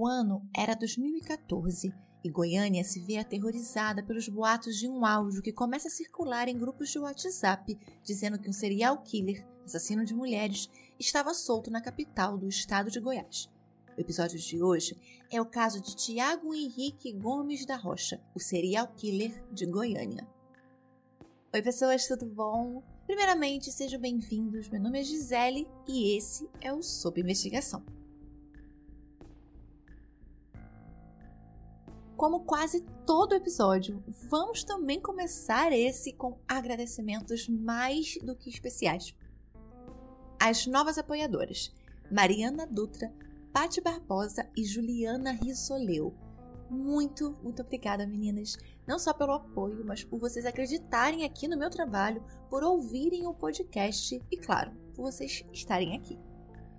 O ano era 2014 e Goiânia se vê aterrorizada pelos boatos de um áudio que começa a circular em grupos de WhatsApp dizendo que um serial killer, assassino de mulheres, estava solto na capital do estado de Goiás. O episódio de hoje é o caso de Tiago Henrique Gomes da Rocha, o serial killer de Goiânia. Oi, pessoas, tudo bom? Primeiramente, sejam bem-vindos. Meu nome é Gisele e esse é o Sob Investigação. Como quase todo episódio, vamos também começar esse com agradecimentos mais do que especiais. As novas apoiadoras, Mariana Dutra, Pati Barbosa e Juliana Rissoleu. Muito, muito obrigada, meninas. Não só pelo apoio, mas por vocês acreditarem aqui no meu trabalho, por ouvirem o podcast e, claro, por vocês estarem aqui.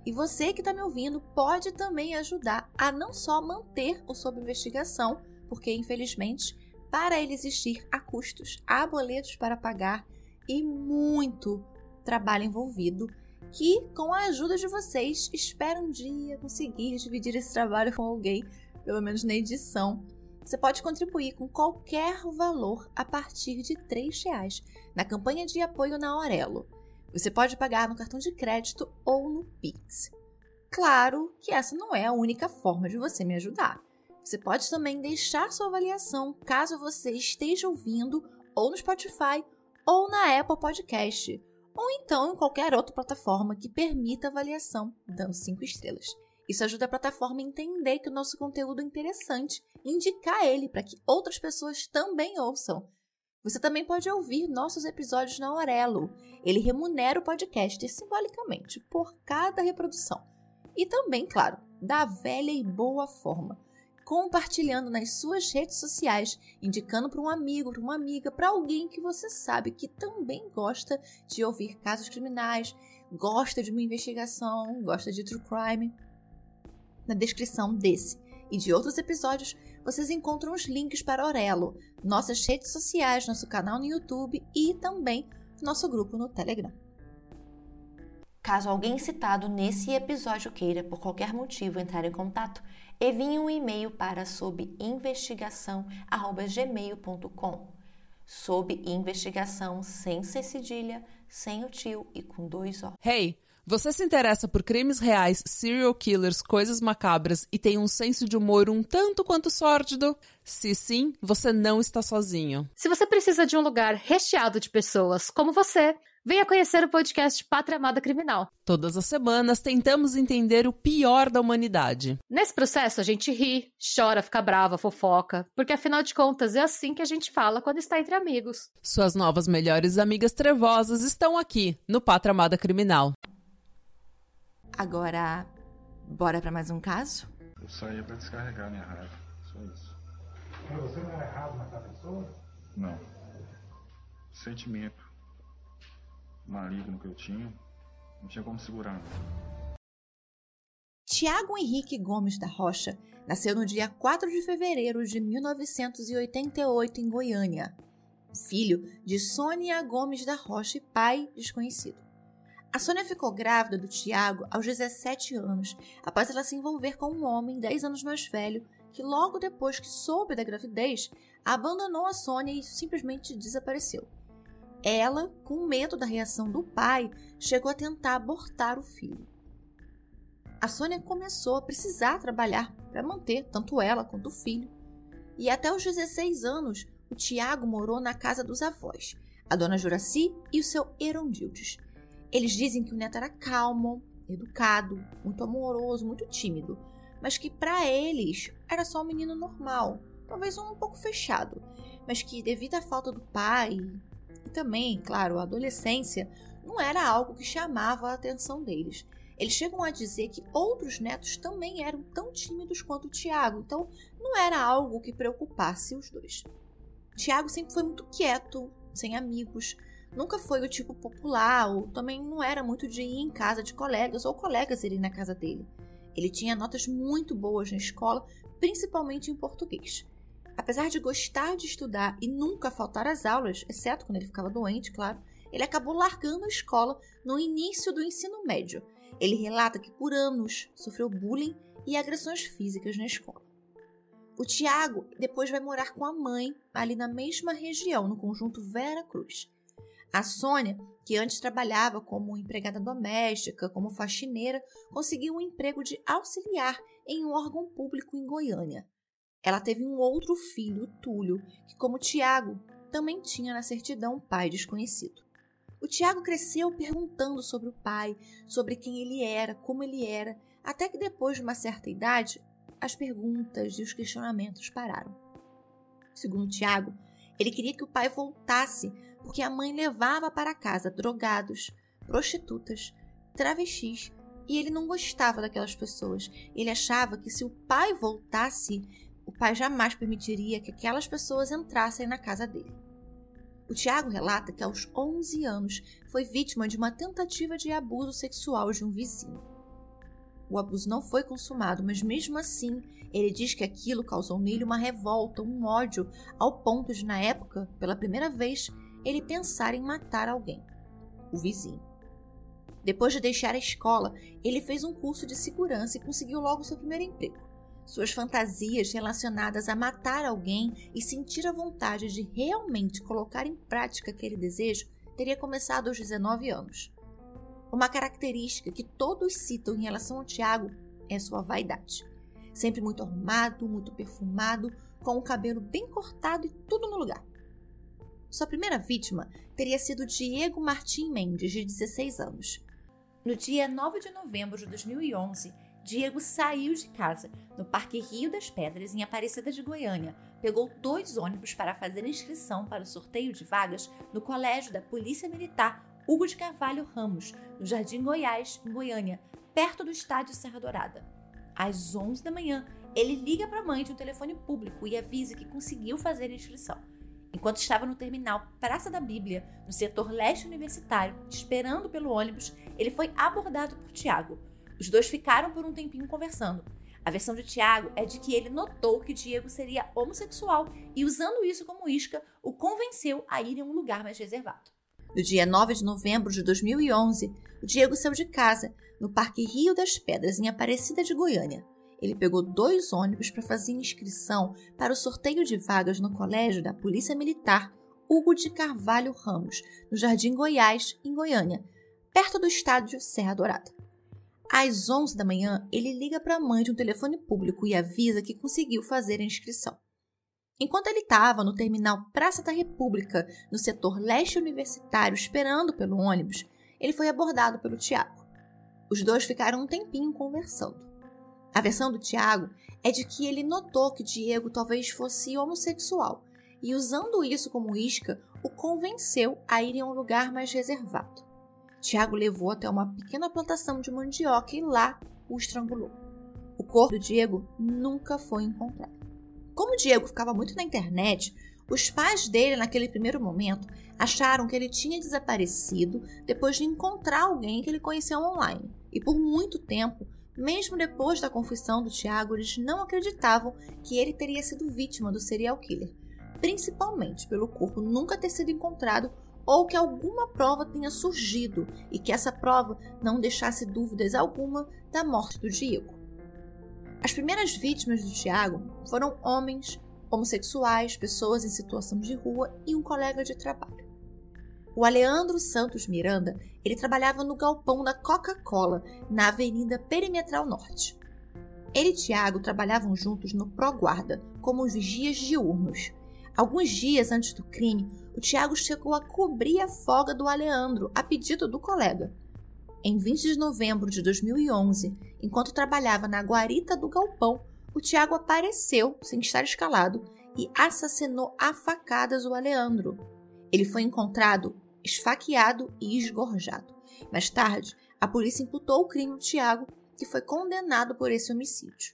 E você que está me ouvindo pode também ajudar a não só manter o Sob Investigação, porque infelizmente, para ele existir, há custos, há boletos para pagar e muito trabalho envolvido. Que, com a ajuda de vocês, espero um dia conseguir dividir esse trabalho com alguém, pelo menos na edição. Você pode contribuir com qualquer valor a partir de R$ reais na campanha de apoio na Aurelo. Você pode pagar no cartão de crédito ou no Pix. Claro que essa não é a única forma de você me ajudar. Você pode também deixar sua avaliação caso você esteja ouvindo ou no Spotify ou na Apple Podcast, ou então em qualquer outra plataforma que permita avaliação, dando 5 estrelas. Isso ajuda a plataforma a entender que o nosso conteúdo é interessante e indicar ele para que outras pessoas também ouçam. Você também pode ouvir nossos episódios na Aurelo. Ele remunera o podcaster simbolicamente por cada reprodução. E também, claro, da velha e boa forma compartilhando nas suas redes sociais, indicando para um amigo, para uma amiga, para alguém que você sabe que também gosta de ouvir casos criminais, gosta de uma investigação, gosta de true crime. Na descrição desse e de outros episódios, vocês encontram os links para Orelo, nossas redes sociais, nosso canal no YouTube e também nosso grupo no Telegram. Caso alguém citado nesse episódio queira, por qualquer motivo, entrar em contato, envie um e-mail para sob investigação@gmail.com. Sob investigação sem ser cedilha, sem o tio e com dois O. Hey, você se interessa por crimes reais, serial killers, coisas macabras e tem um senso de humor um tanto quanto sórdido? Se sim, você não está sozinho. Se você precisa de um lugar recheado de pessoas como você, Venha conhecer o podcast Pátria Amada Criminal. Todas as semanas tentamos entender o pior da humanidade. Nesse processo a gente ri, chora, fica brava, fofoca, porque afinal de contas é assim que a gente fala quando está entre amigos. Suas novas melhores amigas trevosas estão aqui no Pátria Amada Criminal. Agora, bora para mais um caso? Eu saía para descarregar minha raiva, só isso. Mas você não era errado matar pessoas? Não. Sentimento maligno que eu tinha, não tinha como segurar. Tiago Henrique Gomes da Rocha nasceu no dia 4 de fevereiro de 1988 em Goiânia, filho de Sônia Gomes da Rocha e pai desconhecido. A Sônia ficou grávida do Tiago aos 17 anos, após ela se envolver com um homem 10 anos mais velho que, logo depois que soube da gravidez, abandonou a Sônia e simplesmente desapareceu. Ela, com medo da reação do pai, chegou a tentar abortar o filho. A Sônia começou a precisar trabalhar para manter tanto ela quanto o filho. E até os 16 anos, o Tiago morou na casa dos avós, a dona Juraci e o seu Erondildes. Eles dizem que o neto era calmo, educado, muito amoroso, muito tímido, mas que para eles era só um menino normal, talvez um pouco fechado, mas que devido à falta do pai e também, claro, a adolescência não era algo que chamava a atenção deles. Eles chegam a dizer que outros netos também eram tão tímidos quanto o Tiago, então não era algo que preocupasse os dois. Tiago sempre foi muito quieto, sem amigos, nunca foi o tipo popular, ou também não era muito de ir em casa de colegas ou colegas irem na casa dele. Ele tinha notas muito boas na escola, principalmente em português. Apesar de gostar de estudar e nunca faltar às aulas, exceto quando ele ficava doente, claro, ele acabou largando a escola no início do ensino médio. Ele relata que por anos sofreu bullying e agressões físicas na escola. O Tiago depois vai morar com a mãe ali na mesma região, no conjunto Vera Cruz. A Sônia, que antes trabalhava como empregada doméstica, como faxineira, conseguiu um emprego de auxiliar em um órgão público em Goiânia. Ela teve um outro filho, Túlio, que, como Tiago, também tinha na certidão pai desconhecido. O Tiago cresceu perguntando sobre o pai, sobre quem ele era, como ele era, até que depois de uma certa idade, as perguntas e os questionamentos pararam. Segundo Tiago, ele queria que o pai voltasse porque a mãe levava para casa drogados, prostitutas, travestis e ele não gostava daquelas pessoas. Ele achava que se o pai voltasse, o pai jamais permitiria que aquelas pessoas entrassem na casa dele. O Tiago relata que aos 11 anos foi vítima de uma tentativa de abuso sexual de um vizinho. O abuso não foi consumado, mas mesmo assim, ele diz que aquilo causou nele uma revolta, um ódio, ao ponto de, na época, pela primeira vez, ele pensar em matar alguém, o vizinho. Depois de deixar a escola, ele fez um curso de segurança e conseguiu logo seu primeiro emprego. Suas fantasias relacionadas a matar alguém e sentir a vontade de realmente colocar em prática aquele desejo teria começado aos 19 anos. Uma característica que todos citam em relação ao Tiago é sua vaidade. Sempre muito arrumado, muito perfumado, com o cabelo bem cortado e tudo no lugar. Sua primeira vítima teria sido Diego Martim Mendes, de 16 anos. No dia 9 de novembro de 2011, Diego saiu de casa no Parque Rio das Pedras, em Aparecida de Goiânia. Pegou dois ônibus para fazer inscrição para o sorteio de vagas no Colégio da Polícia Militar Hugo de Carvalho Ramos, no Jardim Goiás, em Goiânia, perto do estádio Serra Dourada. Às 11 da manhã, ele liga para a mãe de um telefone público e avisa que conseguiu fazer a inscrição. Enquanto estava no terminal Praça da Bíblia, no setor leste universitário, esperando pelo ônibus, ele foi abordado por Tiago, os dois ficaram por um tempinho conversando. A versão de Tiago é de que ele notou que Diego seria homossexual e, usando isso como isca, o convenceu a ir em um lugar mais reservado. No dia 9 de novembro de 2011, o Diego saiu de casa, no Parque Rio das Pedras, em Aparecida de Goiânia. Ele pegou dois ônibus para fazer inscrição para o sorteio de vagas no colégio da Polícia Militar Hugo de Carvalho Ramos, no Jardim Goiás, em Goiânia, perto do estádio Serra Dourada. Às 11 da manhã, ele liga para a mãe de um telefone público e avisa que conseguiu fazer a inscrição. Enquanto ele estava no terminal Praça da República, no setor leste universitário, esperando pelo ônibus, ele foi abordado pelo Tiago. Os dois ficaram um tempinho conversando. A versão do Tiago é de que ele notou que Diego talvez fosse homossexual e, usando isso como isca, o convenceu a ir em um lugar mais reservado. Tiago levou até uma pequena plantação de mandioca e lá o estrangulou. O corpo do Diego nunca foi encontrado. Como o Diego ficava muito na internet, os pais dele, naquele primeiro momento, acharam que ele tinha desaparecido depois de encontrar alguém que ele conheceu online. E por muito tempo, mesmo depois da confissão do Tiago, eles não acreditavam que ele teria sido vítima do serial killer, principalmente pelo corpo nunca ter sido encontrado ou que alguma prova tenha surgido e que essa prova não deixasse dúvidas alguma da morte do Diego. As primeiras vítimas do Tiago foram homens, homossexuais, pessoas em situação de rua e um colega de trabalho. O Aleandro Santos Miranda, ele trabalhava no galpão da Coca-Cola, na Avenida Perimetral Norte. Ele e Tiago trabalhavam juntos no Pro Guarda, como os vigias diurnos. Alguns dias antes do crime, o Tiago chegou a cobrir a folga do Aleandro a pedido do colega. Em 20 de novembro de 2011, enquanto trabalhava na guarita do galpão, o Tiago apareceu, sem estar escalado, e assassinou a facadas o Aleandro. Ele foi encontrado esfaqueado e esgorjado. Mais tarde, a polícia imputou o crime ao Tiago, que foi condenado por esse homicídio.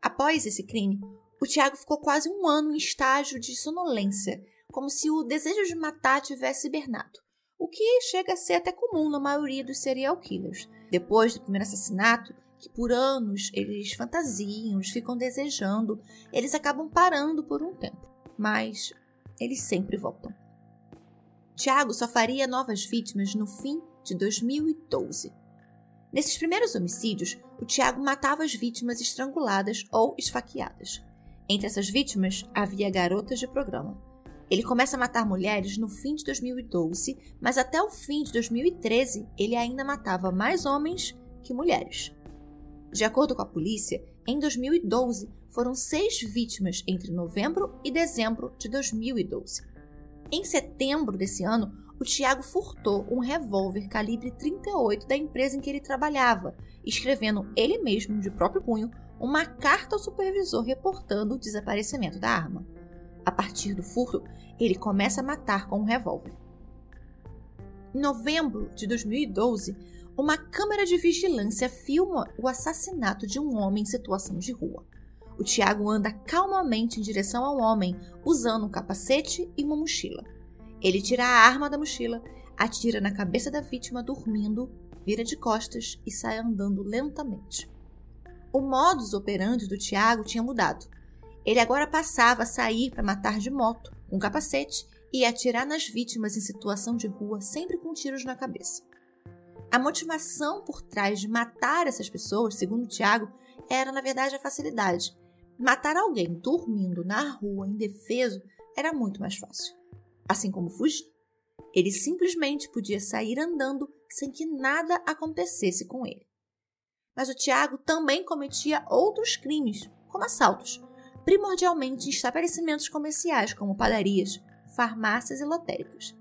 Após esse crime, o Tiago ficou quase um ano em estágio de sonolência como se o desejo de matar tivesse hibernado, o que chega a ser até comum na maioria dos serial killers. Depois do primeiro assassinato, que por anos eles fantasiam, ficam desejando, eles acabam parando por um tempo, mas eles sempre voltam. Tiago só faria novas vítimas no fim de 2012. Nesses primeiros homicídios, o Tiago matava as vítimas estranguladas ou esfaqueadas. Entre essas vítimas havia garotas de programa. Ele começa a matar mulheres no fim de 2012, mas até o fim de 2013 ele ainda matava mais homens que mulheres. De acordo com a polícia, em 2012 foram seis vítimas entre novembro e dezembro de 2012. Em setembro desse ano, o Tiago furtou um revólver calibre 38 da empresa em que ele trabalhava, escrevendo ele mesmo, de próprio punho, uma carta ao supervisor reportando o desaparecimento da arma. A partir do furto, ele começa a matar com um revólver. Em novembro de 2012, uma câmera de vigilância filma o assassinato de um homem em situação de rua. O Tiago anda calmamente em direção ao homem, usando um capacete e uma mochila. Ele tira a arma da mochila, atira na cabeça da vítima dormindo, vira de costas e sai andando lentamente. O modus operandi do Tiago tinha mudado. Ele agora passava a sair para matar de moto, com capacete, e atirar nas vítimas em situação de rua, sempre com tiros na cabeça. A motivação por trás de matar essas pessoas, segundo Tiago, era na verdade a facilidade. Matar alguém dormindo na rua, indefeso, era muito mais fácil. Assim como fugir. Ele simplesmente podia sair andando sem que nada acontecesse com ele. Mas o Tiago também cometia outros crimes, como assaltos, primordialmente em estabelecimentos comerciais como padarias, farmácias e lotéricas.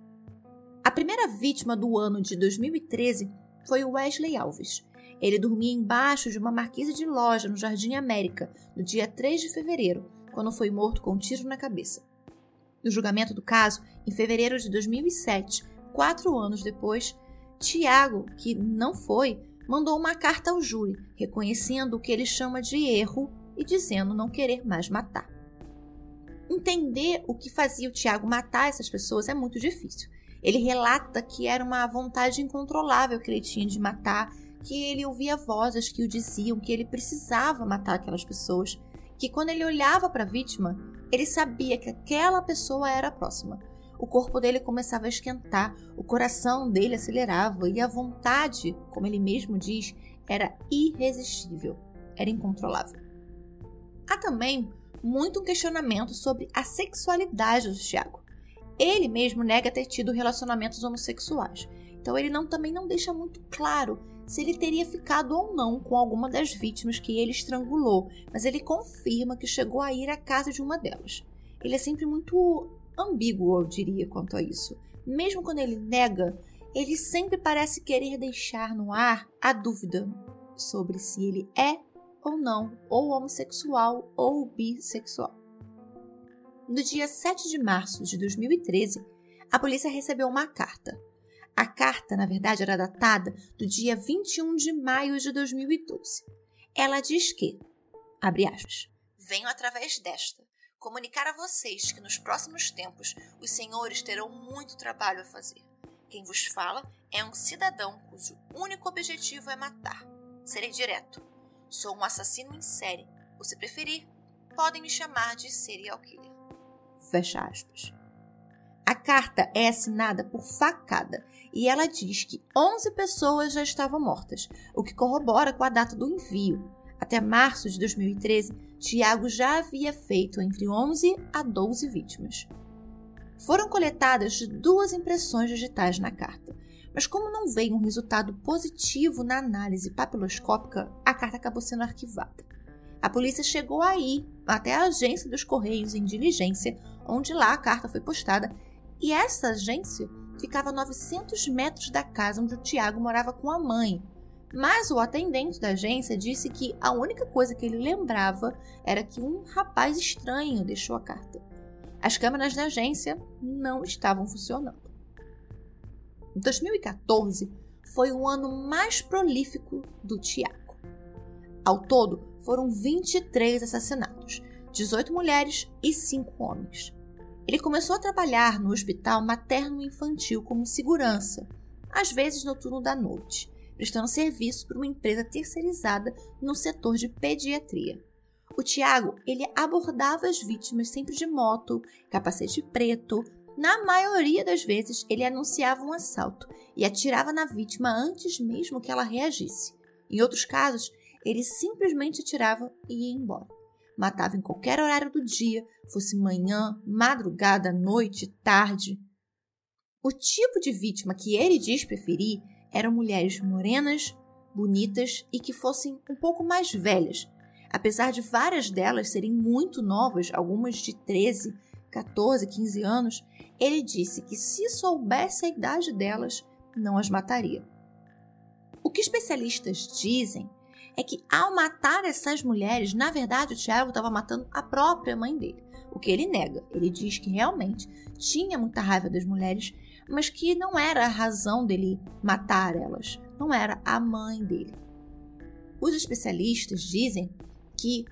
A primeira vítima do ano de 2013 foi o Wesley Alves. Ele dormia embaixo de uma marquise de loja no Jardim América no dia 3 de fevereiro, quando foi morto com um tiro na cabeça. No julgamento do caso, em fevereiro de 2007, quatro anos depois, Tiago, que não foi, mandou uma carta ao júri, reconhecendo o que ele chama de erro e dizendo não querer mais matar. Entender o que fazia o Tiago matar essas pessoas é muito difícil. Ele relata que era uma vontade incontrolável que ele tinha de matar, que ele ouvia vozes que o diziam que ele precisava matar aquelas pessoas, que quando ele olhava para a vítima, ele sabia que aquela pessoa era a próxima. O corpo dele começava a esquentar, o coração dele acelerava e a vontade, como ele mesmo diz, era irresistível, era incontrolável. Há também muito um questionamento sobre a sexualidade do Tiago. Ele mesmo nega ter tido relacionamentos homossexuais, então ele não, também não deixa muito claro se ele teria ficado ou não com alguma das vítimas que ele estrangulou, mas ele confirma que chegou a ir à casa de uma delas. Ele é sempre muito ambíguo, eu diria, quanto a isso. Mesmo quando ele nega, ele sempre parece querer deixar no ar a dúvida sobre se ele é ou não, ou homossexual ou bissexual. No dia 7 de março de 2013, a polícia recebeu uma carta. A carta, na verdade, era datada do dia 21 de maio de 2012. Ela diz que, abre aspas, venho através desta comunicar a vocês que nos próximos tempos os senhores terão muito trabalho a fazer. Quem vos fala é um cidadão cujo único objetivo é matar. Serei direto. Sou um assassino em série. Ou se preferir, podem me chamar de serial killer. Fecha aspas. A carta é assinada por facada e ela diz que 11 pessoas já estavam mortas, o que corrobora com a data do envio. Até março de 2013, Tiago já havia feito entre 11 a 12 vítimas. Foram coletadas duas impressões digitais na carta, mas como não veio um resultado positivo na análise papiloscópica, a carta acabou sendo arquivada. A polícia chegou aí, até a agência dos Correios em diligência, onde lá a carta foi postada, e essa agência ficava a 900 metros da casa onde o Tiago morava com a mãe. Mas o atendente da agência disse que a única coisa que ele lembrava era que um rapaz estranho deixou a carta. As câmeras da agência não estavam funcionando. 2014 foi o ano mais prolífico do Tiago. Ao todo, foram 23 assassinatos, 18 mulheres e 5 homens. Ele começou a trabalhar no hospital materno-infantil como segurança, às vezes no turno da noite, prestando serviço para uma empresa terceirizada no setor de pediatria. O Tiago, ele abordava as vítimas sempre de moto, capacete preto, na maioria das vezes, ele anunciava um assalto e atirava na vítima antes mesmo que ela reagisse. Em outros casos, ele simplesmente atirava e ia embora. Matava em qualquer horário do dia, fosse manhã, madrugada, noite, tarde. O tipo de vítima que ele diz preferir eram mulheres morenas, bonitas e que fossem um pouco mais velhas, apesar de várias delas serem muito novas, algumas de 13, 14, 15 anos, ele disse que se soubesse a idade delas, não as mataria. O que especialistas dizem é que ao matar essas mulheres, na verdade o Tiago estava matando a própria mãe dele. O que ele nega. Ele diz que realmente tinha muita raiva das mulheres, mas que não era a razão dele matar elas, não era a mãe dele. Os especialistas dizem que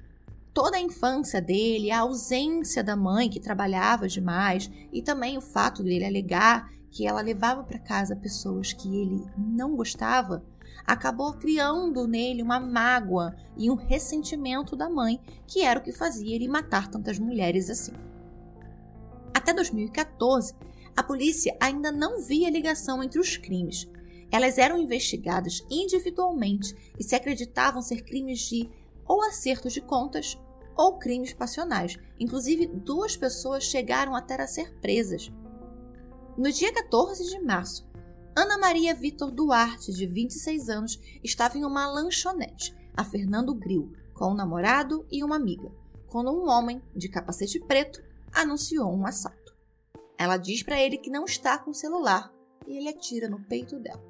toda a infância dele, a ausência da mãe que trabalhava demais e também o fato dele alegar que ela levava para casa pessoas que ele não gostava, acabou criando nele uma mágoa e um ressentimento da mãe, que era o que fazia ele matar tantas mulheres assim. Até 2014, a polícia ainda não via ligação entre os crimes. Elas eram investigadas individualmente e se acreditavam ser crimes de ou acertos de contas ou crimes passionais. Inclusive, duas pessoas chegaram até a ser presas. No dia 14 de março, Ana Maria Vitor Duarte, de 26 anos, estava em uma lanchonete, a Fernando Grill, com um namorado e uma amiga, quando um homem, de capacete preto, anunciou um assalto. Ela diz para ele que não está com o celular e ele atira no peito dela.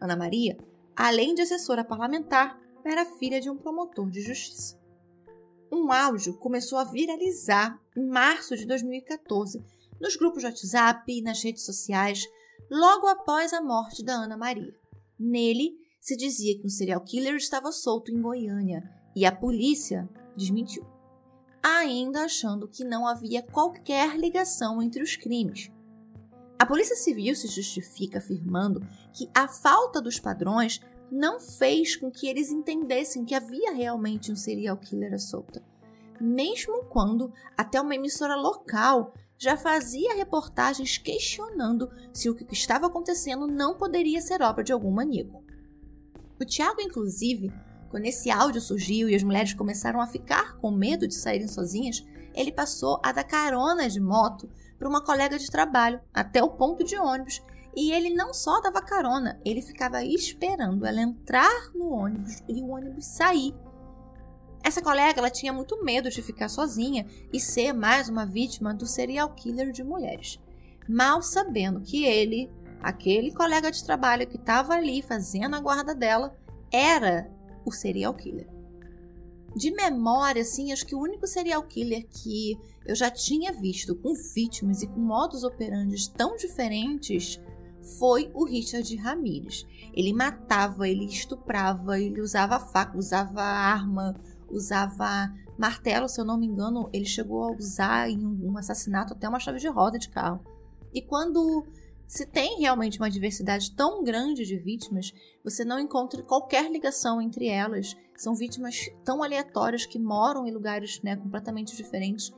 Ana Maria, além de assessora parlamentar, era filha de um promotor de justiça. Um áudio começou a viralizar em março de 2014 nos grupos de WhatsApp e nas redes sociais, logo após a morte da Ana Maria. Nele, se dizia que um serial killer estava solto em Goiânia e a polícia desmentiu, ainda achando que não havia qualquer ligação entre os crimes. A Polícia Civil se justifica afirmando que a falta dos padrões não fez com que eles entendessem que havia realmente um serial killer à solta. Mesmo quando até uma emissora local já fazia reportagens questionando se o que estava acontecendo não poderia ser obra de algum maníaco. O Tiago, inclusive, quando esse áudio surgiu e as mulheres começaram a ficar com medo de saírem sozinhas, ele passou a dar carona de moto para uma colega de trabalho até o ponto de ônibus e ele não só dava carona, ele ficava esperando ela entrar no ônibus e o ônibus sair. Essa colega ela tinha muito medo de ficar sozinha e ser mais uma vítima do serial killer de mulheres. Mal sabendo que ele, aquele colega de trabalho que estava ali fazendo a guarda dela, era o serial killer. De memória, assim, acho que o único serial killer que eu já tinha visto com vítimas e com modos operantes tão diferentes foi o Richard Ramirez. Ele matava, ele estuprava, ele usava faca, usava arma, usava martelo, se eu não me engano, ele chegou a usar em um assassinato até uma chave de roda de carro. E quando se tem realmente uma diversidade tão grande de vítimas, você não encontra qualquer ligação entre elas. São vítimas tão aleatórias que moram em lugares né, completamente diferentes.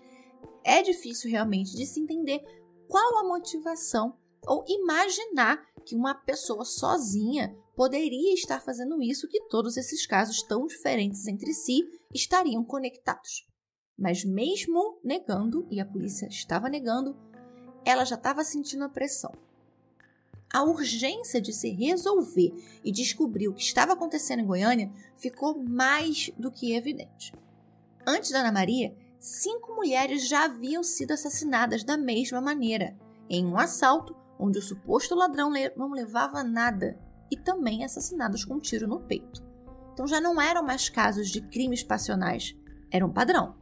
É difícil realmente de se entender qual a motivação ou imaginar que uma pessoa sozinha poderia estar fazendo isso, que todos esses casos tão diferentes entre si estariam conectados. Mas mesmo negando, e a polícia estava negando, ela já estava sentindo a pressão. A urgência de se resolver e descobrir o que estava acontecendo em Goiânia ficou mais do que evidente. Antes da Ana Maria, cinco mulheres já haviam sido assassinadas da mesma maneira, em um assalto onde o suposto ladrão não levava nada e também assassinados com um tiro no peito. Então já não eram mais casos de crimes passionais, era um padrão.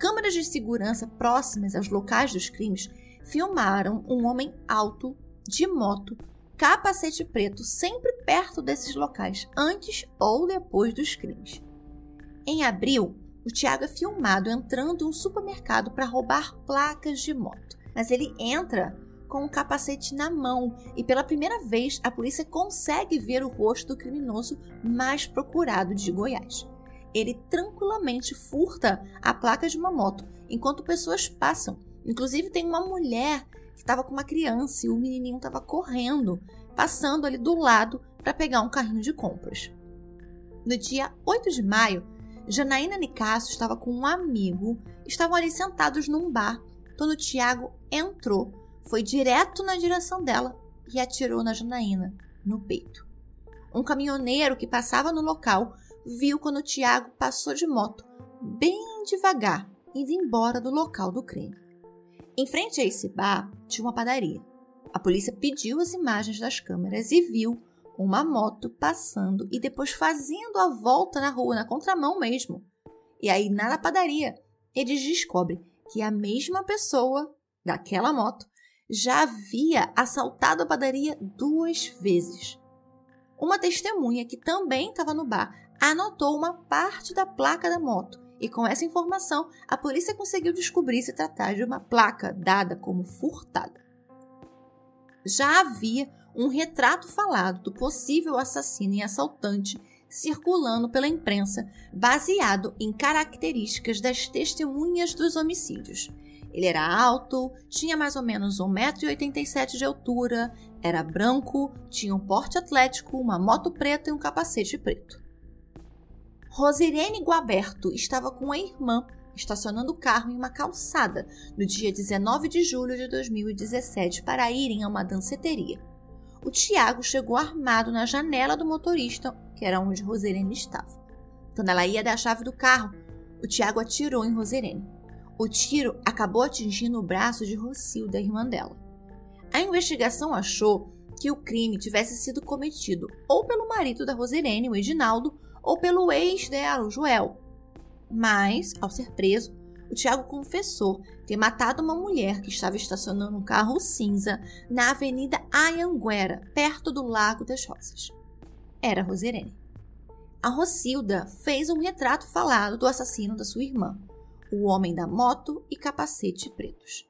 Câmeras de segurança próximas aos locais dos crimes filmaram um homem alto, de moto, capacete preto, sempre perto desses locais, antes ou depois dos crimes. Em abril, o Tiago é filmado entrando em um supermercado para roubar placas de moto, mas ele entra com o capacete na mão e pela primeira vez a polícia consegue ver o rosto do criminoso mais procurado de Goiás. Ele tranquilamente furta a placa de uma moto enquanto pessoas passam. Inclusive tem uma mulher que estava com uma criança e o menininho estava correndo, passando ali do lado para pegar um carrinho de compras. No dia 8 de maio, Janaína Nicasso estava com um amigo, estavam ali sentados num bar, quando Tiago entrou, foi direto na direção dela e atirou na Janaína, no peito. Um caminhoneiro que passava no local viu quando Tiago passou de moto, bem devagar, indo embora do local do crime. Em frente a esse bar tinha uma padaria. A polícia pediu as imagens das câmeras e viu uma moto passando e depois fazendo a volta na rua, na contramão mesmo. E aí, na padaria, eles descobrem que a mesma pessoa daquela moto já havia assaltado a padaria duas vezes. Uma testemunha que também estava no bar anotou uma parte da placa da moto e com essa informação a polícia conseguiu descobrir se tratar de uma placa dada como furtada. Já havia um retrato falado do possível assassino e assaltante circulando pela imprensa, baseado em características das testemunhas dos homicídios. Ele era alto, tinha mais ou menos 1,87m de altura, era branco, tinha um porte atlético, uma moto preta e um capacete preto. Rosirene Guaberto estava com a irmã estacionando o carro em uma calçada no dia 19 de julho de 2017 para irem a uma danceteria o Tiago chegou armado na janela do motorista, que era onde Roserene estava. Quando ela ia dar a chave do carro, o Tiago atirou em Roserene. O tiro acabou atingindo o braço de Rocilda, irmã dela. A investigação achou que o crime tivesse sido cometido ou pelo marido da Roserene, o Edinaldo, ou pelo ex dela, o Joel. Mas, ao ser preso, o Tiago confessou ter matado uma mulher que estava estacionando um carro cinza na Avenida Ayanguera, perto do Lago das Rosas. Era Roserene. A Rocilda fez um retrato falado do assassino da sua irmã, o homem da moto e capacete pretos.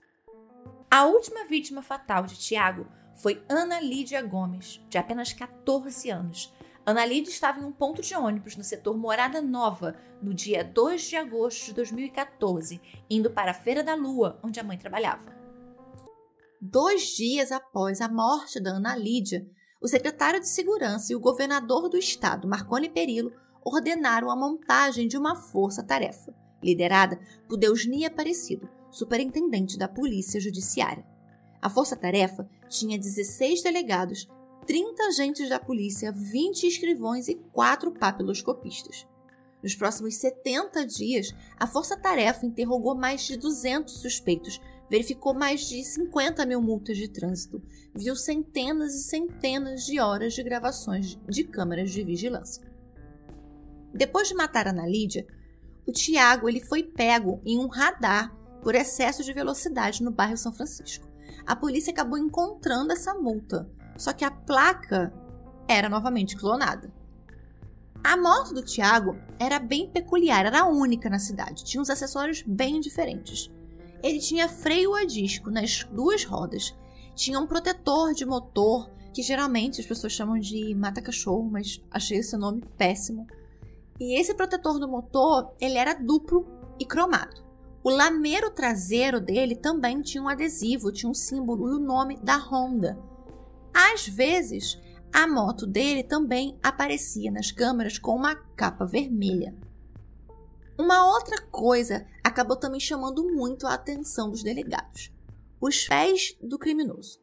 A última vítima fatal de Tiago foi Ana Lídia Gomes, de apenas 14 anos, Ana Lídia estava em um ponto de ônibus no setor Morada Nova no dia 2 de agosto de 2014, indo para a Feira da Lua, onde a mãe trabalhava. Dois dias após a morte da Ana Lídia, o secretário de Segurança e o governador do estado, Marconi Perillo, ordenaram a montagem de uma força-tarefa, liderada por Deusni Aparecido, superintendente da Polícia Judiciária. A força-tarefa tinha 16 delegados 30 agentes da polícia, 20 escrivões e 4 papiloscopistas. Nos próximos 70 dias, a força-tarefa interrogou mais de 200 suspeitos, verificou mais de 50 mil multas de trânsito, viu centenas e centenas de horas de gravações de câmeras de vigilância. Depois de matar Ana Lídia, o Tiago ele foi pego em um radar por excesso de velocidade no bairro São Francisco. A polícia acabou encontrando essa multa só que a placa era novamente clonada. A moto do Tiago era bem peculiar, era única na cidade, tinha uns acessórios bem diferentes. Ele tinha freio a disco nas duas rodas, tinha um protetor de motor, que geralmente as pessoas chamam de mata-cachorro, mas achei esse nome péssimo. E esse protetor do motor, ele era duplo e cromado. O lameiro traseiro dele também tinha um adesivo, tinha um símbolo e o nome da Honda. Às vezes, a moto dele também aparecia nas câmeras com uma capa vermelha. Uma outra coisa acabou também chamando muito a atenção dos delegados: os pés do criminoso.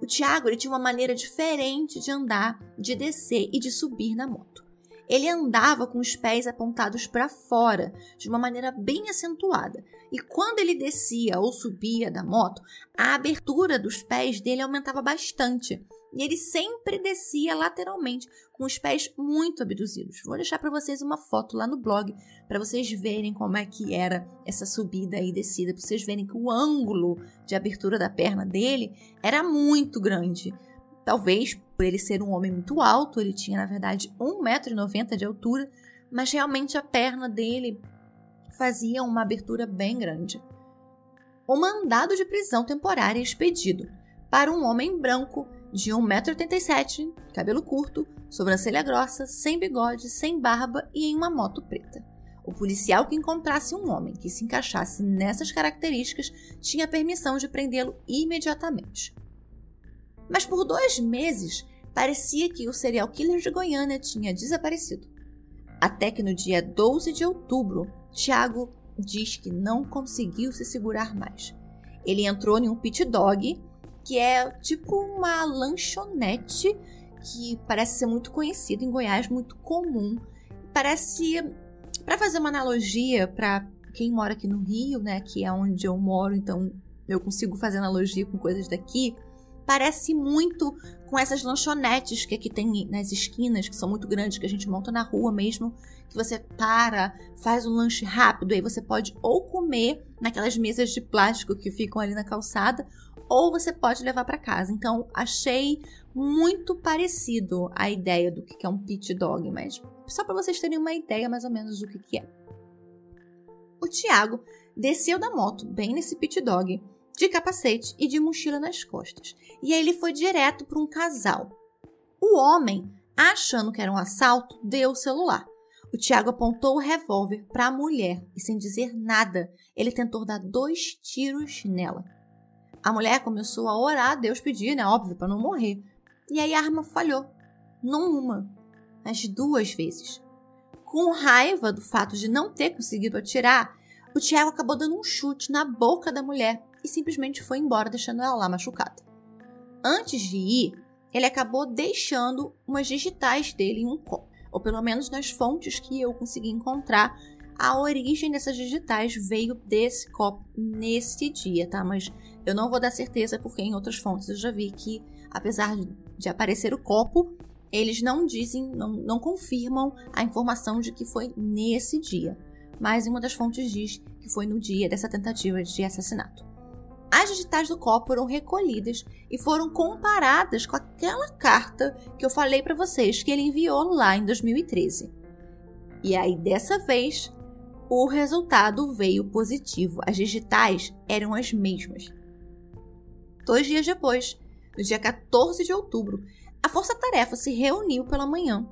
O Tiago tinha uma maneira diferente de andar, de descer e de subir na moto. Ele andava com os pés apontados para fora, de uma maneira bem acentuada. E quando ele descia ou subia da moto, a abertura dos pés dele aumentava bastante. E ele sempre descia lateralmente, com os pés muito abduzidos. Vou deixar para vocês uma foto lá no blog, para vocês verem como é que era essa subida e descida, para vocês verem que o ângulo de abertura da perna dele era muito grande. Talvez por ele ser um homem muito alto, ele tinha na verdade 1,90m de altura, mas realmente a perna dele fazia uma abertura bem grande. O mandado de prisão temporária expedido para um homem branco de 1,87m, cabelo curto, sobrancelha grossa, sem bigode, sem barba e em uma moto preta. O policial que encontrasse um homem que se encaixasse nessas características tinha permissão de prendê-lo imediatamente. Mas por dois meses, parecia que o serial killer de Goiânia tinha desaparecido. Até que no dia 12 de outubro, Tiago diz que não conseguiu se segurar mais. Ele entrou em um pit dog, que é tipo uma lanchonete que parece ser muito conhecido em Goiás, muito comum. Parece, para fazer uma analogia para quem mora aqui no Rio, né, que é onde eu moro, então eu consigo fazer analogia com coisas daqui. Parece muito com essas lanchonetes que aqui tem nas esquinas, que são muito grandes, que a gente monta na rua mesmo, que você para, faz um lanche rápido, aí você pode ou comer naquelas mesas de plástico que ficam ali na calçada, ou você pode levar para casa. Então, achei muito parecido a ideia do que é um pit dog, mas só para vocês terem uma ideia mais ou menos do que é. O Tiago desceu da moto bem nesse pit dog, de capacete e de mochila nas costas. E aí ele foi direto para um casal. O homem, achando que era um assalto, deu o celular. O Tiago apontou o revólver para a mulher e, sem dizer nada, ele tentou dar dois tiros nela. A mulher começou a orar Deus pedir, né? Óbvio, para não morrer. E aí a arma falhou. Não uma, mas duas vezes. Com raiva do fato de não ter conseguido atirar, o Tiago acabou dando um chute na boca da mulher e simplesmente foi embora, deixando ela lá machucada. Antes de ir, ele acabou deixando umas digitais dele em um copo, ou pelo menos nas fontes que eu consegui encontrar. A origem dessas digitais veio desse copo nesse dia, tá? Mas eu não vou dar certeza porque em outras fontes eu já vi que, apesar de aparecer o copo, eles não dizem, não, não confirmam a informação de que foi nesse dia. Mas uma das fontes diz que foi no dia dessa tentativa de assassinato. As digitais do copo foram recolhidas e foram comparadas com aquela carta que eu falei para vocês que ele enviou lá em 2013. E aí dessa vez o resultado veio positivo. As digitais eram as mesmas. Dois dias depois, no dia 14 de outubro, a força-tarefa se reuniu pela manhã.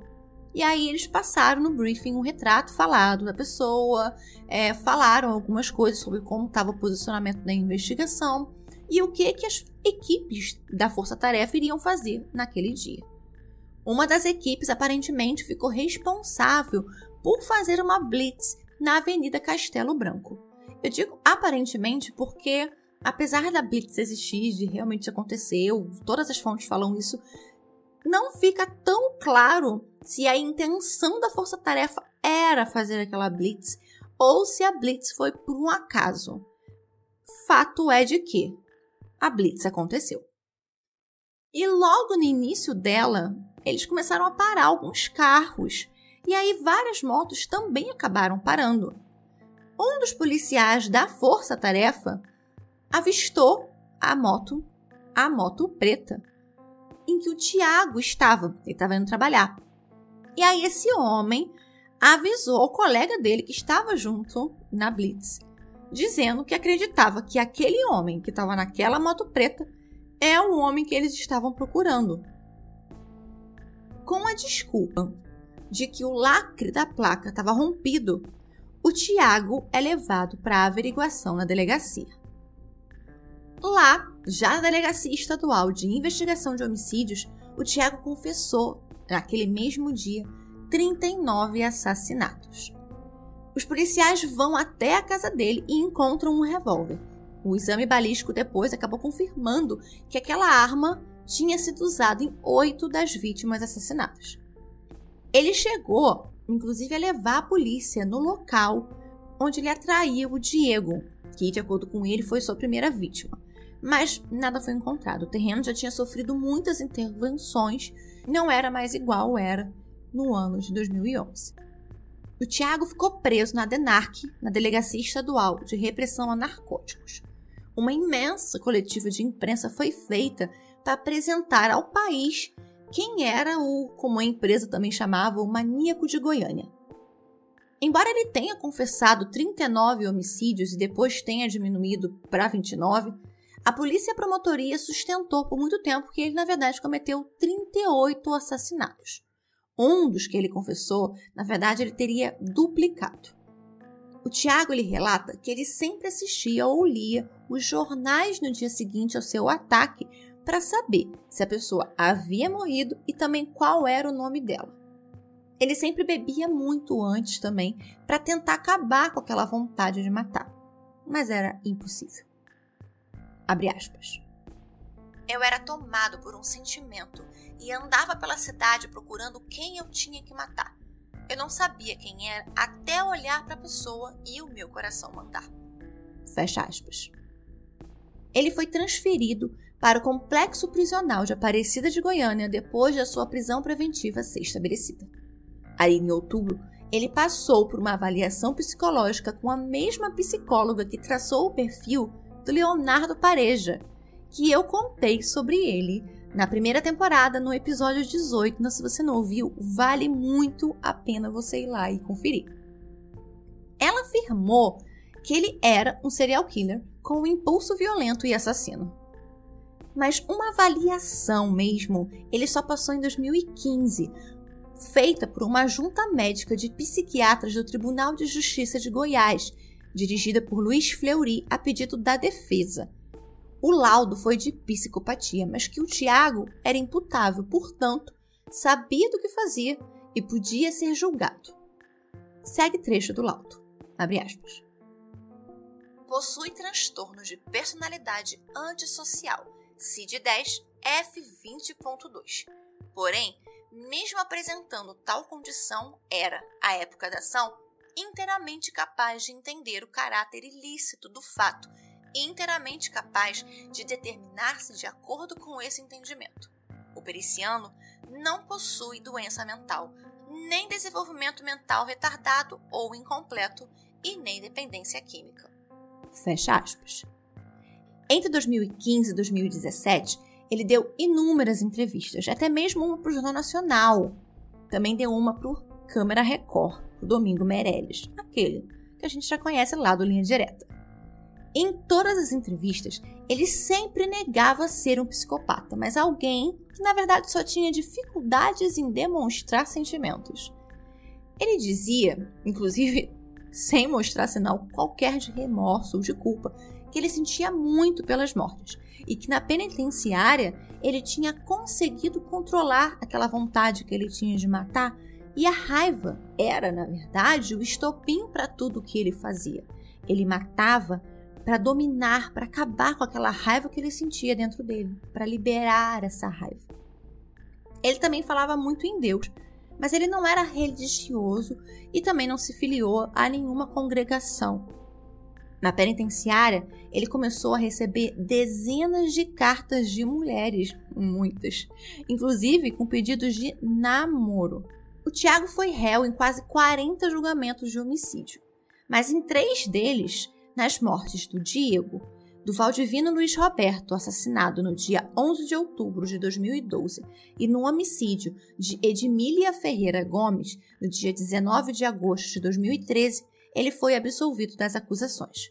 E aí eles passaram no briefing um retrato falado da pessoa, é, falaram algumas coisas sobre como estava o posicionamento da investigação e o que, que as equipes da força-tarefa iriam fazer naquele dia. Uma das equipes aparentemente ficou responsável por fazer uma blitz na Avenida Castelo Branco. Eu digo aparentemente porque apesar da Blitz existir, de realmente aconteceu, todas as fontes falam isso, não fica tão claro se a intenção da força-tarefa era fazer aquela Blitz ou se a Blitz foi por um acaso. Fato é de que a Blitz aconteceu. E logo no início dela, eles começaram a parar alguns carros. E aí várias motos também acabaram parando. Um dos policiais da força-tarefa avistou a moto, a moto preta, em que o Tiago estava. Ele estava indo trabalhar. E aí esse homem avisou o colega dele que estava junto na Blitz, dizendo que acreditava que aquele homem que estava naquela moto preta é o homem que eles estavam procurando. Com a desculpa de que o lacre da placa estava rompido, o Tiago é levado para averiguação na delegacia. Lá, já na Delegacia Estadual de Investigação de Homicídios, o Tiago confessou, naquele mesmo dia, 39 assassinatos. Os policiais vão até a casa dele e encontram um revólver. O exame balístico depois acabou confirmando que aquela arma tinha sido usada em oito das vítimas assassinadas. Ele chegou, inclusive, a levar a polícia no local onde ele atraiu o Diego, que, de acordo com ele, foi sua primeira vítima mas nada foi encontrado. O terreno já tinha sofrido muitas intervenções, não era mais igual era no ano de 2011. O Tiago ficou preso na DENARC, na Delegacia Estadual de Repressão a Narcóticos. Uma imensa coletiva de imprensa foi feita para apresentar ao país quem era o, como a empresa também chamava, o maníaco de Goiânia. Embora ele tenha confessado 39 homicídios e depois tenha diminuído para 29, a polícia e a promotoria sustentou por muito tempo que ele, na verdade, cometeu 38 assassinatos. Um dos que ele confessou, na verdade, ele teria duplicado. O Tiago ele relata que ele sempre assistia ou lia os jornais no dia seguinte ao seu ataque para saber se a pessoa havia morrido e também qual era o nome dela. Ele sempre bebia muito antes também para tentar acabar com aquela vontade de matar, mas era impossível. Abre aspas. Eu era tomado por um sentimento e andava pela cidade procurando quem eu tinha que matar. Eu não sabia quem era até olhar para a pessoa e o meu coração mandar. Fecha aspas. Ele foi transferido para o complexo prisional de Aparecida de Goiânia depois da sua prisão preventiva ser estabelecida. Aí, em outubro, ele passou por uma avaliação psicológica com a mesma psicóloga que traçou o perfil do Leonardo Pareja, que eu contei sobre ele na primeira temporada, no episódio 18. Então, se você não ouviu, vale muito a pena você ir lá e conferir. Ela afirmou que ele era um serial killer com um impulso violento e assassino. Mas uma avaliação mesmo, ele só passou em 2015, feita por uma junta médica de psiquiatras do Tribunal de Justiça de Goiás, dirigida por Luiz Fleury a pedido da defesa. O laudo foi de psicopatia, mas que o Tiago era imputável, portanto, sabia do que fazia e podia ser julgado. Segue trecho do laudo. Abre aspas. Possui transtorno de personalidade antissocial, CID-10, F20.2. Porém, mesmo apresentando tal condição, era, à época da ação, inteiramente capaz de entender o caráter ilícito do fato inteiramente capaz de determinar-se de acordo com esse entendimento. O periciano não possui doença mental, nem desenvolvimento mental retardado ou incompleto e nem dependência química. Fecha aspas. Entre 2015 e 2017, ele deu inúmeras entrevistas, até mesmo uma para o Jornal Nacional. Também deu uma para o Câmara Record, Domingo Meirelles, aquele que a gente já conhece lá do Linha Direta. Em todas as entrevistas, ele sempre negava ser um psicopata, mas alguém que na verdade só tinha dificuldades em demonstrar sentimentos. Ele dizia, inclusive sem mostrar sinal qualquer de remorso ou de culpa, que ele sentia muito pelas mortes e que na penitenciária ele tinha conseguido controlar aquela vontade que ele tinha de matar e a raiva era, na verdade, o estopim para tudo o que ele fazia. Ele matava para dominar, para acabar com aquela raiva que ele sentia dentro dele, para liberar essa raiva. Ele também falava muito em Deus, mas ele não era religioso e também não se filiou a nenhuma congregação. Na penitenciária, ele começou a receber dezenas de cartas de mulheres, muitas, inclusive com pedidos de namoro. O Tiago foi réu em quase 40 julgamentos de homicídio, mas em três deles nas mortes do Diego, do Valdivino Luiz Roberto, assassinado no dia 11 de outubro de 2012, e no homicídio de Edmília Ferreira Gomes, no dia 19 de agosto de 2013, ele foi absolvido das acusações.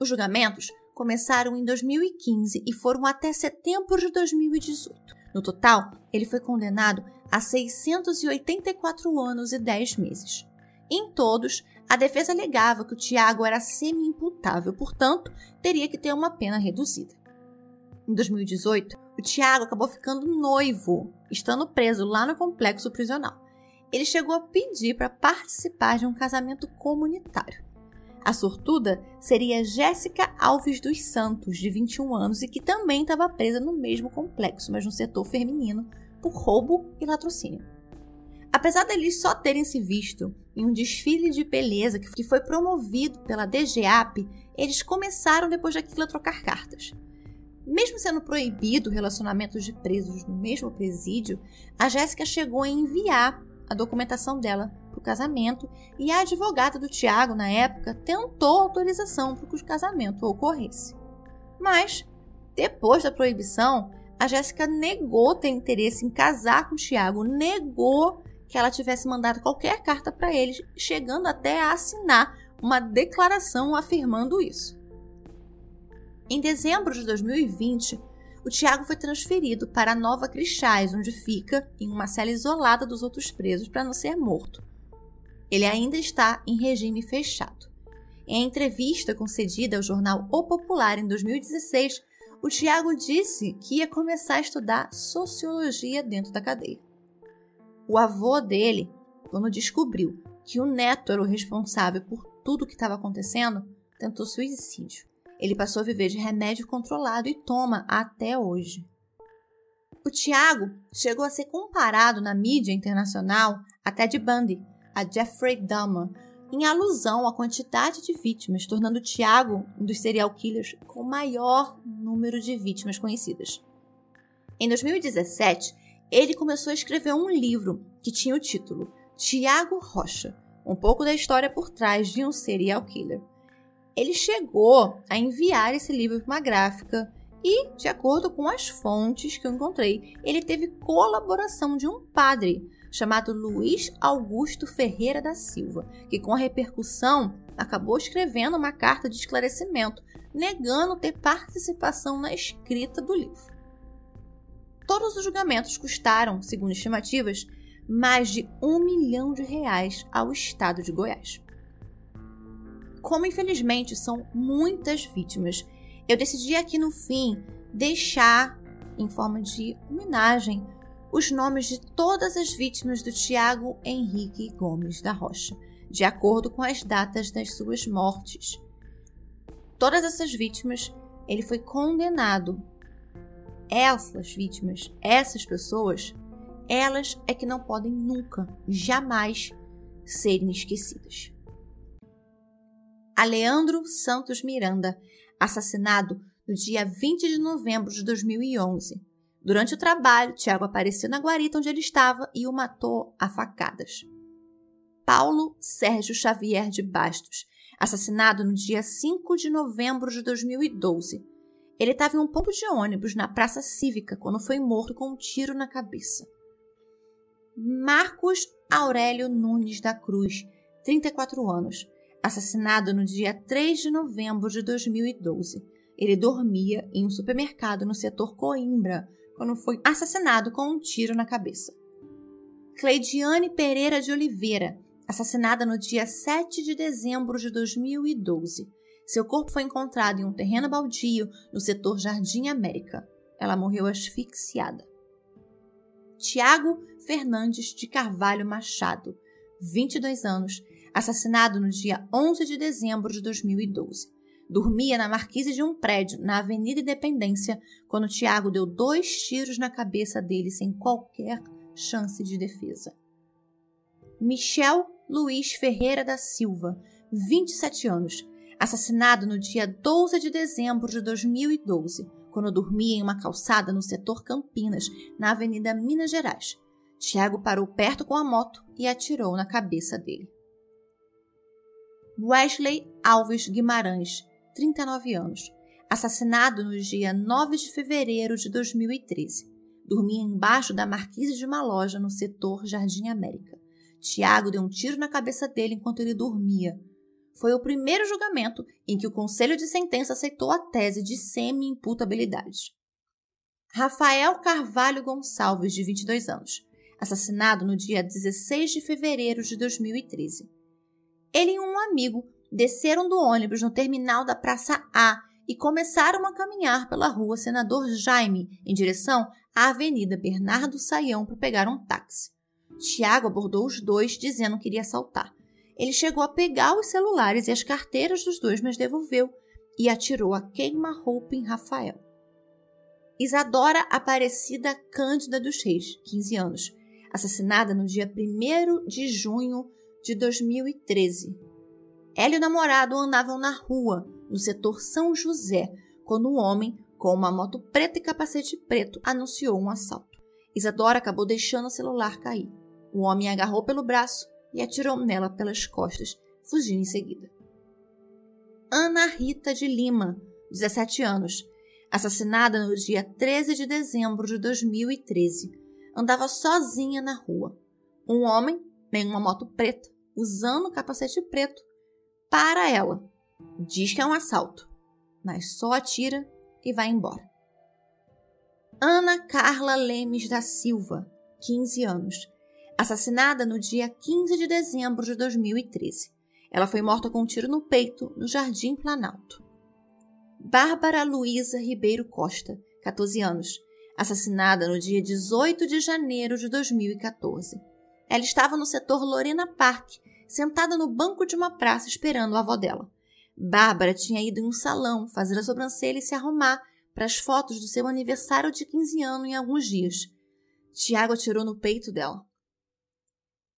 Os julgamentos começaram em 2015 e foram até setembro de 2018. No total, ele foi condenado a 684 anos e 10 meses. Em todos, a defesa alegava que o Tiago era semi-imputável, portanto, teria que ter uma pena reduzida. Em 2018, o Tiago acabou ficando noivo, estando preso lá no complexo prisional. Ele chegou a pedir para participar de um casamento comunitário. A sortuda seria Jéssica Alves dos Santos, de 21 anos, e que também estava presa no mesmo complexo, mas no setor feminino, por roubo e latrocínio. Apesar deles só terem se visto em um desfile de beleza que foi promovido pela DGAP, eles começaram depois daquilo a trocar cartas. Mesmo sendo proibido relacionamentos de presos no mesmo presídio, a Jéssica chegou a enviar a documentação dela para o casamento e a advogada do Tiago, na época, tentou autorização para que o casamento ocorresse. Mas, depois da proibição, a Jéssica negou ter interesse em casar com o Tiago, negou que ela tivesse mandado qualquer carta para eles, chegando até a assinar uma declaração afirmando isso. Em dezembro de 2020, o Tiago foi transferido para Nova Crixás, onde fica em uma cela isolada dos outros presos para não ser morto. Ele ainda está em regime fechado. Em entrevista concedida ao jornal O Popular em 2016, o Tiago disse que ia começar a estudar sociologia dentro da cadeia. O avô dele, quando descobriu que o neto era o responsável por tudo o que estava acontecendo, tentou suicídio. Ele passou a viver de remédio controlado e toma até hoje. O Tiago chegou a ser comparado na mídia internacional a Ted Bundy, a Jeffrey Dahmer, em alusão à quantidade de vítimas, tornando Tiago um dos serial killers com maior número de vítimas conhecidas. Em 2017, ele começou a escrever um livro que tinha o título Tiago Rocha, um pouco da história por trás de um serial killer. Ele chegou a enviar esse livro para uma gráfica e, de acordo com as fontes que eu encontrei, ele teve colaboração de um padre chamado Luiz Augusto Ferreira da Silva, que com a repercussão acabou escrevendo uma carta de esclarecimento, negando ter participação na escrita do livro. Todos os julgamentos custaram, segundo estimativas, mais de um milhão de reais ao estado de Goiás. Como infelizmente são muitas vítimas, eu decidi aqui no fim deixar, em forma de homenagem, os nomes de todas as vítimas do Tiago Henrique Gomes da Rocha, de acordo com as datas das suas mortes. Todas essas vítimas, ele foi condenado. Essas vítimas, essas pessoas, elas é que não podem nunca, jamais serem esquecidas. Aleandro Santos Miranda, assassinado no dia 20 de novembro de 2011 Durante o trabalho, Tiago apareceu na guarita onde ele estava e o matou a facadas. Paulo Sérgio Xavier de Bastos, assassinado no dia 5 de novembro de 2012. Ele estava em um ponto de ônibus na Praça Cívica quando foi morto com um tiro na cabeça. Marcos Aurélio Nunes da Cruz, 34 anos, assassinado no dia 3 de novembro de 2012. Ele dormia em um supermercado no setor Coimbra, quando foi assassinado com um tiro na cabeça. Cleidiane Pereira de Oliveira, assassinada no dia 7 de dezembro de 2012. Seu corpo foi encontrado em um terreno baldio no setor Jardim América. Ela morreu asfixiada. Tiago Fernandes de Carvalho Machado, 22 anos, assassinado no dia 11 de dezembro de 2012 dormia na marquise de um prédio na Avenida Independência quando Tiago deu dois tiros na cabeça dele sem qualquer chance de defesa. Michel Luiz Ferreira da Silva, 27 anos, assassinado no dia 12 de dezembro de 2012, quando dormia em uma calçada no setor Campinas, na Avenida Minas Gerais. Tiago parou perto com a moto e atirou na cabeça dele. Wesley Alves Guimarães, 39 anos, assassinado no dia 9 de fevereiro de 2013. Dormia embaixo da marquise de uma loja no setor Jardim América. Tiago deu um tiro na cabeça dele enquanto ele dormia. Foi o primeiro julgamento em que o Conselho de Sentença aceitou a tese de semi-imputabilidade. Rafael Carvalho Gonçalves, de 22 anos, assassinado no dia 16 de fevereiro de 2013. Ele e um amigo desceram do ônibus no terminal da Praça A e começaram a caminhar pela rua Senador Jaime em direção à Avenida Bernardo Saião para pegar um táxi. Tiago abordou os dois dizendo que iria assaltar. Ele chegou a pegar os celulares e as carteiras dos dois, mas devolveu e atirou a queima-roupa em Rafael. Isadora Aparecida Cândida dos Reis, 15 anos, assassinada no dia 1 de junho de 2013, ela e o namorado andavam na rua, no setor São José, quando um homem, com uma moto preta e capacete preto, anunciou um assalto. Isadora acabou deixando o celular cair. O homem agarrou pelo braço e atirou nela pelas costas, fugindo em seguida. Ana Rita de Lima, 17 anos, assassinada no dia 13 de dezembro de 2013, andava sozinha na rua. Um homem, em uma moto preta, usando capacete preto, para ela. Diz que é um assalto, mas só atira e vai embora. Ana Carla Lemes da Silva, 15 anos, assassinada no dia 15 de dezembro de 2013. Ela foi morta com um tiro no peito no Jardim Planalto. Bárbara Luísa Ribeiro Costa, 14 anos, assassinada no dia 18 de janeiro de 2014. Ela estava no setor Lorena Park, sentada no banco de uma praça esperando a avó dela. Bárbara tinha ido em um salão fazer a sobrancelha e se arrumar para as fotos do seu aniversário de 15 anos em alguns dias. Tiago atirou no peito dela.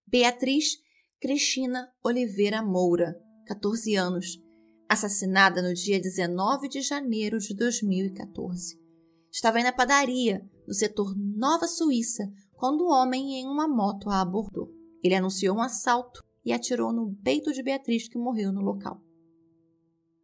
Beatriz Cristina Oliveira Moura, 14 anos, assassinada no dia 19 de janeiro de 2014. Estava na padaria, no setor Nova Suíça, quando o um homem em uma moto a abordou. Ele anunciou um assalto e atirou no peito de Beatriz, que morreu no local.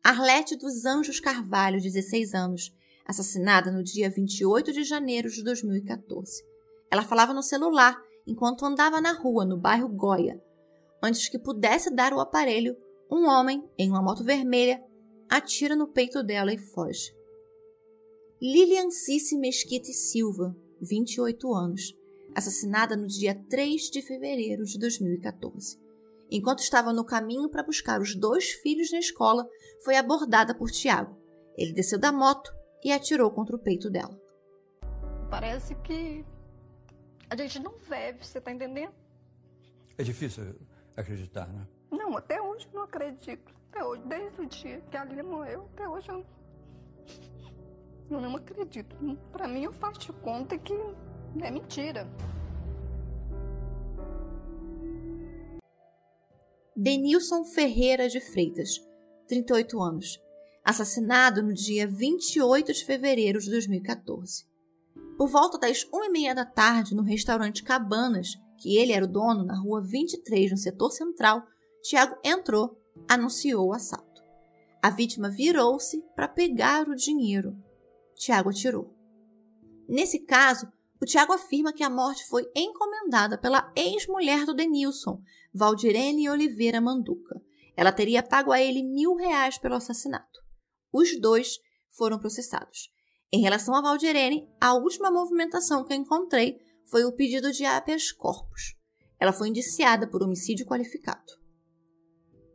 Arlete dos Anjos Carvalho, 16 anos, assassinada no dia 28 de janeiro de 2014. Ela falava no celular enquanto andava na rua, no bairro Goia. Antes que pudesse dar o aparelho, um homem, em uma moto vermelha, atira no peito dela e foge. Lilian Cici Mesquita e Silva, 28 anos, assassinada no dia 3 de fevereiro de 2014. Enquanto estava no caminho para buscar os dois filhos na escola, foi abordada por Tiago. Ele desceu da moto e atirou contra o peito dela. Parece que a gente não vive, você tá entendendo? É difícil acreditar, né? Não, até hoje eu não acredito. Até hoje, desde o dia que a Lilian morreu, até hoje eu eu não acredito. Para mim, eu faço de conta que é mentira. Denilson Ferreira de Freitas, 38 anos, assassinado no dia 28 de fevereiro de 2014. Por volta das 1h30 da tarde, no restaurante Cabanas, que ele era o dono, na rua 23, no setor central, Tiago entrou, anunciou o assalto. A vítima virou-se para pegar o dinheiro, Tiago atirou. Nesse caso, o Tiago afirma que a morte foi encomendada pela ex-mulher do Denilson, Valdirene Oliveira Manduca. Ela teria pago a ele mil reais pelo assassinato. Os dois foram processados. Em relação a Valdirene, a última movimentação que eu encontrei foi o pedido de habeas corpus. Ela foi indiciada por homicídio qualificado.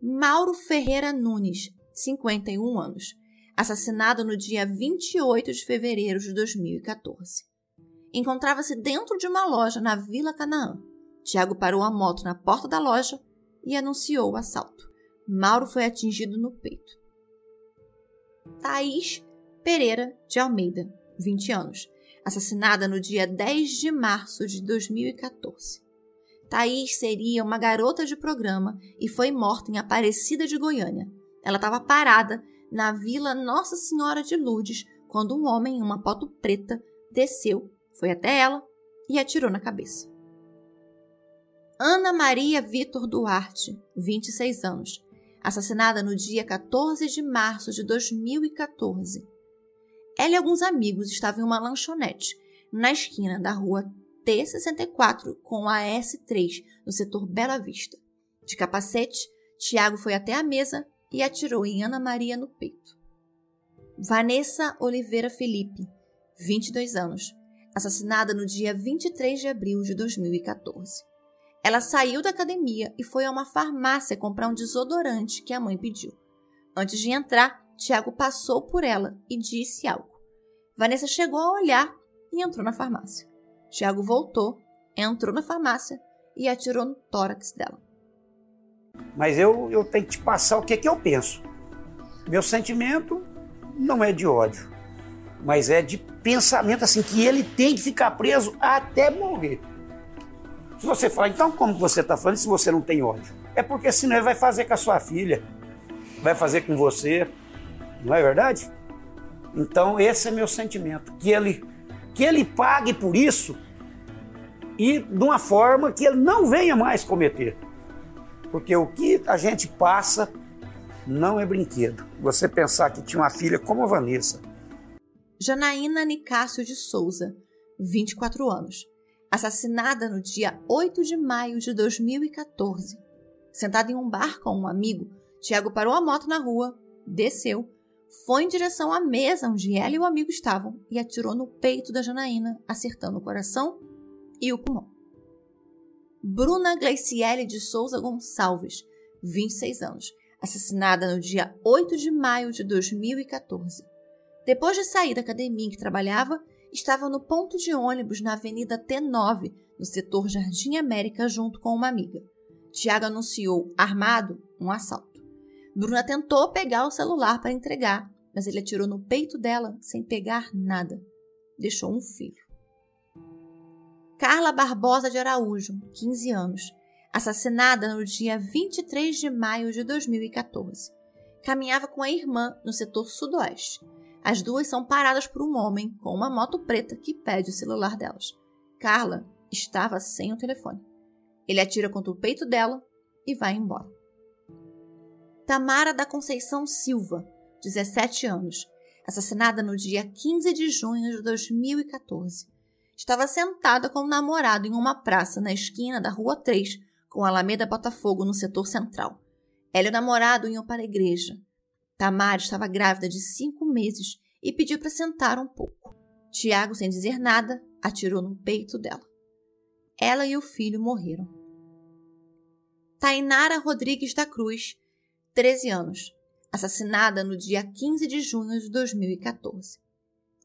Mauro Ferreira Nunes, 51 anos, assassinado no dia 28 de fevereiro de 2014. Encontrava-se dentro de uma loja na Vila Canaã. Tiago parou a moto na porta da loja e anunciou o assalto. Mauro foi atingido no peito. Thaís Pereira de Almeida, 20 anos, assassinada no dia 10 de março de 2014. Thaís seria uma garota de programa e foi morta em Aparecida de Goiânia. Ela estava parada na vila Nossa Senhora de Lourdes quando um homem em uma moto preta desceu, foi até ela e atirou na cabeça. Ana Maria Vitor Duarte, 26 anos, assassinada no dia 14 de março de 2014. Ela e alguns amigos estavam em uma lanchonete na esquina da rua T64 com a S3, no setor Bela Vista. De capacete, Tiago foi até a mesa e atirou em Ana Maria no peito. Vanessa Oliveira Felipe, 22 anos, assassinada no dia 23 de abril de 2014. Ela saiu da academia e foi a uma farmácia comprar um desodorante que a mãe pediu. Antes de entrar, Tiago passou por ela e disse algo. Vanessa chegou a olhar e entrou na farmácia. Tiago voltou, entrou na farmácia e atirou no tórax dela. Mas eu, eu tenho que te passar o que, que eu penso. Meu sentimento não é de ódio, mas é de pensamento assim, que ele tem que ficar preso até morrer. Se você falar, então como você está falando se você não tem ódio? É porque senão ele vai fazer com a sua filha, vai fazer com você, não é verdade? Então esse é meu sentimento, que ele, que ele pague por isso e de uma forma que ele não venha mais cometer. Porque o que a gente passa não é brinquedo. Você pensar que tinha uma filha como a Vanessa. Janaína Nicásio de Souza, 24 anos, assassinada no dia 8 de maio de 2014. Sentada em um bar com um amigo, Tiago parou a moto na rua, desceu, foi em direção à mesa onde ela e o amigo estavam e atirou no peito da Janaína, acertando o coração e o pulmão. Bruna Gleiciele de Souza Gonçalves, 26 anos, assassinada no dia 8 de maio de 2014. Depois de sair da academia em que trabalhava, estava no ponto de ônibus na Avenida T9, no setor Jardim América, junto com uma amiga. Tiago anunciou, armado, um assalto. Bruna tentou pegar o celular para entregar, mas ele atirou no peito dela sem pegar nada. Deixou um filho. Carla Barbosa de Araújo, 15 anos, assassinada no dia 23 de maio de 2014. Caminhava com a irmã no setor sudoeste. As duas são paradas por um homem com uma moto preta que pede o celular delas. Carla estava sem o telefone. Ele atira contra o peito dela e vai embora. Tamara da Conceição Silva, 17 anos, assassinada no dia 15 de junho de 2014. Estava sentada com o namorado em uma praça na esquina da Rua 3, com a Alameda Botafogo no setor central. Ela e o namorado iam para a igreja. Tamara estava grávida de cinco meses e pediu para sentar um pouco. Tiago, sem dizer nada, atirou no peito dela. Ela e o filho morreram. Tainara Rodrigues da Cruz, 13 anos, assassinada no dia 15 de junho de 2014.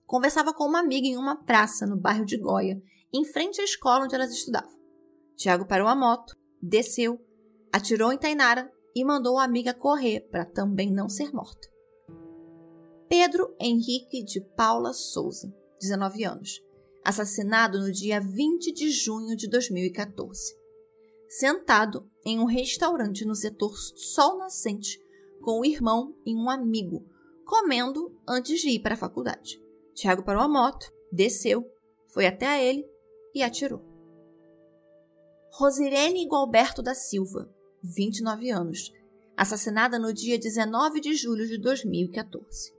Conversava com uma amiga em uma praça no bairro de Goia, em frente à escola onde elas estudavam. Tiago parou a moto, desceu, atirou em Tainara e mandou a amiga correr para também não ser morta. Pedro Henrique de Paula Souza, 19 anos, assassinado no dia 20 de junho de 2014. Sentado em um restaurante no setor Sol Nascente, com o irmão e um amigo, comendo antes de ir para a faculdade. Tiago parou a moto, desceu, foi até ele e atirou. Rosirene Gualberto da Silva, 29 anos, assassinada no dia 19 de julho de 2014.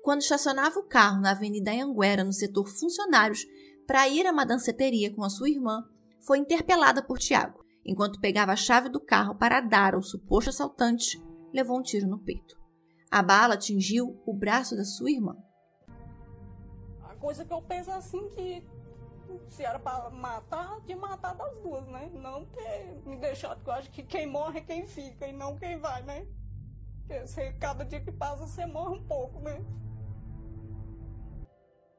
Quando estacionava o carro na Avenida Anguera, no setor funcionários, para ir a uma danceteria com a sua irmã, foi interpelada por Tiago. Enquanto pegava a chave do carro para dar ao suposto assaltante, levou um tiro no peito. A bala atingiu o braço da sua irmã. A coisa que eu penso assim que se era para matar, de matar das duas, né? Não ter me deixado, porque eu acho que quem morre é quem fica e não quem vai, né? Porque você, cada dia que passa você morre um pouco, né?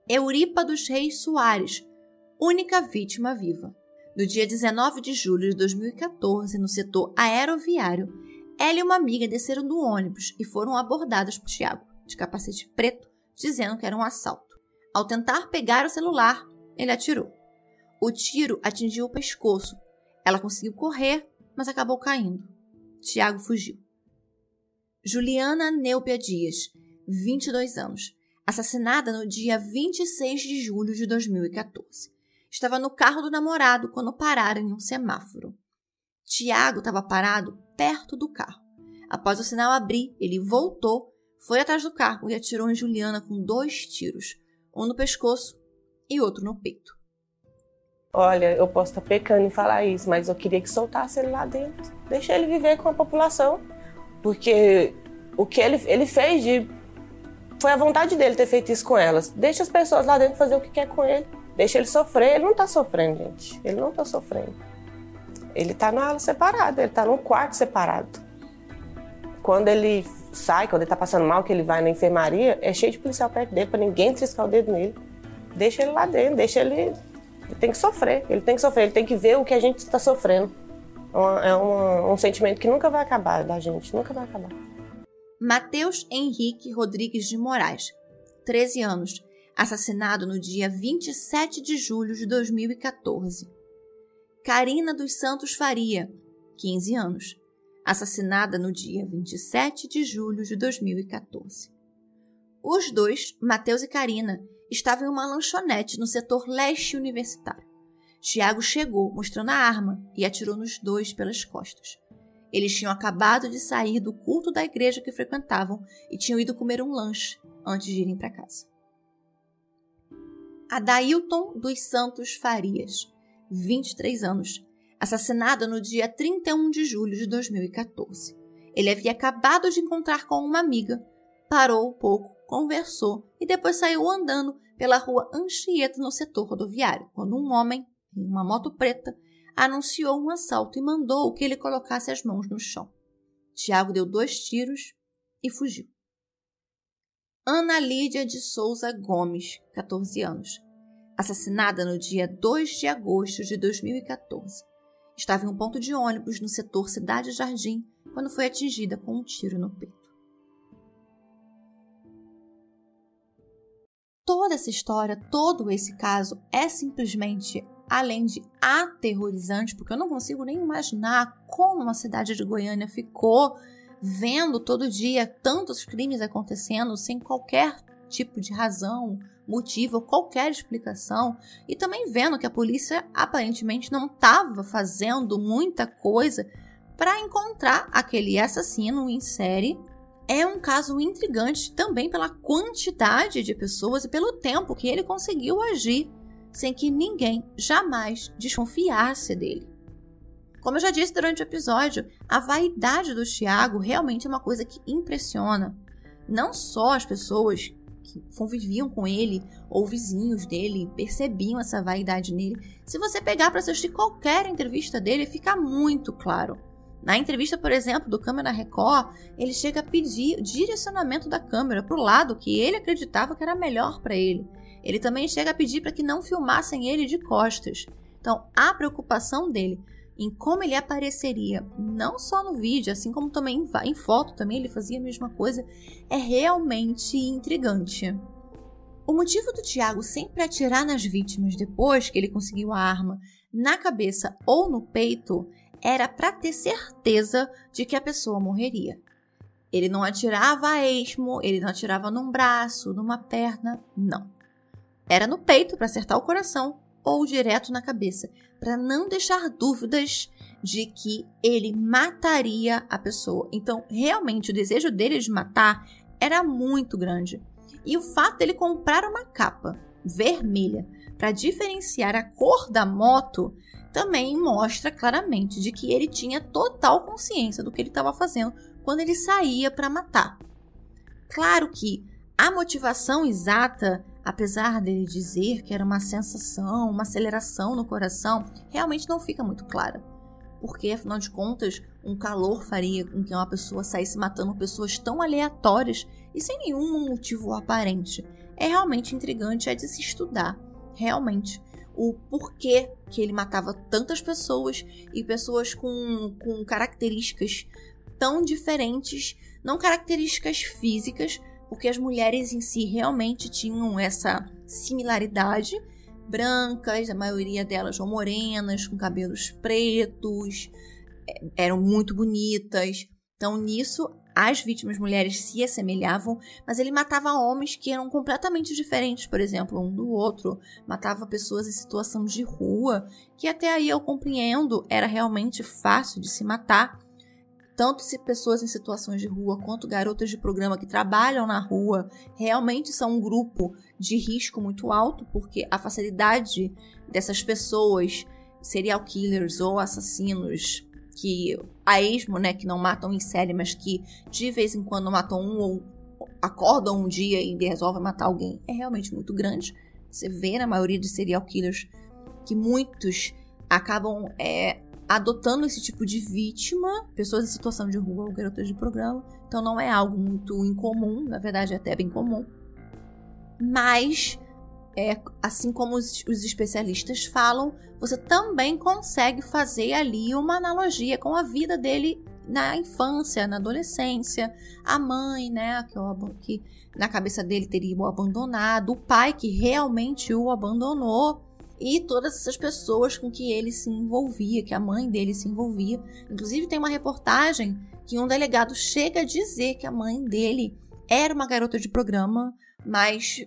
Euripa dos Reis Soares, única vítima viva. No dia 19 de julho de 2014, no setor aeroviário, ela e uma amiga desceram do ônibus e foram abordadas por Tiago, de capacete preto, dizendo que era um assalto. Ao tentar pegar o celular, ele atirou. O tiro atingiu o pescoço. Ela conseguiu correr, mas acabou caindo. Tiago fugiu. Juliana Neupia Dias, 22 anos, assassinada no dia 26 de julho de 2014. Estava no carro do namorado quando pararam em um semáforo. Tiago estava parado perto do carro. Após o sinal abrir, ele voltou, foi atrás do carro e atirou em Juliana com dois tiros, um no pescoço e outro no peito. Olha, eu posso estar pecando em falar isso, mas eu queria que soltasse ele lá dentro. Deixa ele viver com a população. Porque o que ele, ele fez de. Foi a vontade dele ter feito isso com elas. Deixa as pessoas lá dentro fazer o que quer com ele. Deixa ele sofrer. Ele não está sofrendo, gente. Ele não está sofrendo. Ele está na ala separada, ele está num quarto separado. Quando ele sai, quando ele está passando mal, que ele vai na enfermaria, é cheio de policial perto dele para ninguém triscar o dedo nele deixa ele lá dentro, deixa ele. Ele tem que sofrer, ele tem que sofrer, ele tem que ver o que a gente está sofrendo. É um, um sentimento que nunca vai acabar da gente, nunca vai acabar. Matheus Henrique Rodrigues de Moraes, 13 anos, assassinado no dia 27 de julho de 2014. Karina dos Santos Faria, 15 anos, assassinada no dia 27 de julho de 2014. Os dois, Matheus e Karina, estava em uma lanchonete no setor leste universitário. Tiago chegou mostrando a arma e atirou nos dois pelas costas. Eles tinham acabado de sair do culto da igreja que frequentavam e tinham ido comer um lanche antes de irem para casa. Adailton dos Santos Farias, 23 anos, assassinado no dia 31 de julho de 2014. Ele havia acabado de encontrar com uma amiga, parou um pouco, conversou e depois saiu andando pela rua Anchieta no setor rodoviário, quando um homem, em uma moto preta, anunciou um assalto e mandou que ele colocasse as mãos no chão. Tiago deu dois tiros e fugiu. Ana Lídia de Souza Gomes, 14 anos, assassinada no dia 2 de agosto de 2014. Estava em um ponto de ônibus no setor Cidade Jardim quando foi atingida com um tiro no peito. Toda essa história, todo esse caso é simplesmente, além de aterrorizante, porque eu não consigo nem imaginar como a cidade de Goiânia ficou vendo todo dia tantos crimes acontecendo sem qualquer tipo de razão, motivo, qualquer explicação, e também vendo que a polícia aparentemente não estava fazendo muita coisa para encontrar aquele assassino em série. É um caso intrigante também pela quantidade de pessoas e pelo tempo que ele conseguiu agir sem que ninguém jamais desconfiasse dele. Como eu já disse durante o episódio, a vaidade do Tiago realmente é uma coisa que impressiona. Não só as pessoas que conviviam com ele ou vizinhos dele percebiam essa vaidade nele. Se você pegar para assistir qualquer entrevista dele, fica muito claro. Na entrevista, por exemplo, do Câmera Record, ele chega a pedir direcionamento da câmera para o lado que ele acreditava que era melhor para ele. Ele também chega a pedir para que não filmassem ele de costas. Então, a preocupação dele em como ele apareceria, não só no vídeo, assim como também em foto, também ele fazia a mesma coisa, é realmente intrigante. O motivo do Tiago sempre atirar nas vítimas depois que ele conseguiu a arma na cabeça ou no peito era para ter certeza de que a pessoa morreria. Ele não atirava a esmo, ele não atirava num braço, numa perna, não. Era no peito para acertar o coração ou direto na cabeça, para não deixar dúvidas de que ele mataria a pessoa. Então, realmente, o desejo dele de matar era muito grande. E o fato dele comprar uma capa vermelha para diferenciar a cor da moto também mostra claramente de que ele tinha total consciência do que ele estava fazendo quando ele saía para matar. Claro que a motivação exata apesar dele dizer que era uma sensação, uma aceleração no coração, realmente não fica muito clara. Porque, afinal de contas, um calor faria com que uma pessoa saísse matando pessoas tão aleatórias e sem nenhum motivo aparente. É realmente intrigante, é de se estudar, realmente, o porquê que ele matava tantas pessoas e pessoas com, com características tão diferentes, não características físicas, porque as mulheres em si realmente tinham essa similaridade, brancas, a maioria delas ou morenas, com cabelos pretos, é, eram muito bonitas. Então, nisso, as vítimas mulheres se assemelhavam, mas ele matava homens que eram completamente diferentes, por exemplo, um do outro. Matava pessoas em situação de rua, que até aí eu compreendo, era realmente fácil de se matar tanto se pessoas em situações de rua quanto garotas de programa que trabalham na rua realmente são um grupo de risco muito alto, porque a facilidade dessas pessoas, serial killers ou assassinos, que a esmo, né, que não matam em série, mas que de vez em quando matam um ou acordam um dia e resolvem matar alguém, é realmente muito grande. Você vê na maioria de serial killers que muitos acabam é, adotando esse tipo de vítima, pessoas em situação de rua ou garotas de programa. Então não é algo muito incomum, na verdade é até bem comum. Mas, é, assim como os, os especialistas falam, você também consegue fazer ali uma analogia com a vida dele na infância, na adolescência, a mãe, né, que, que na cabeça dele teria o abandonado, o pai que realmente o abandonou e todas essas pessoas com que ele se envolvia, que a mãe dele se envolvia. Inclusive, tem uma reportagem que um delegado chega a dizer que a mãe dele era uma garota de programa, mas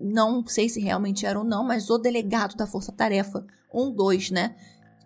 não sei se realmente era ou não, mas o delegado da Força Tarefa 12, né,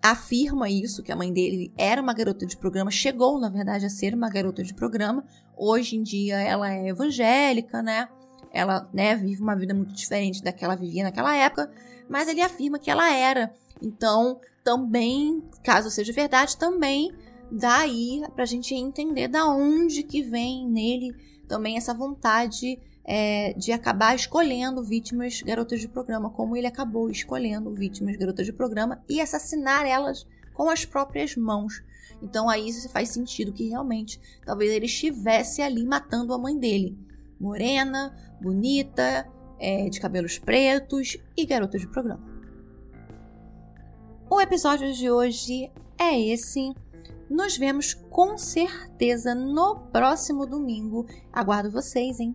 afirma isso, que a mãe dele era uma garota de programa, chegou, na verdade, a ser uma garota de programa. Hoje em dia ela é evangélica, né? Ela, né, vive uma vida muito diferente da que ela vivia naquela época, mas ele afirma que ela era. Então, também, caso seja verdade, também dá aí pra gente entender da onde que vem nele também essa vontade é, de acabar escolhendo vítimas garotas de programa, como ele acabou escolhendo vítimas garotas de programa e assassinar elas com as próprias mãos. Então aí isso faz sentido que realmente talvez ele estivesse ali matando a mãe dele. morena, bonita, é, de cabelos pretos e garota de programa. O episódio de hoje é esse. Nos vemos com certeza no próximo domingo. Aguardo vocês, hein?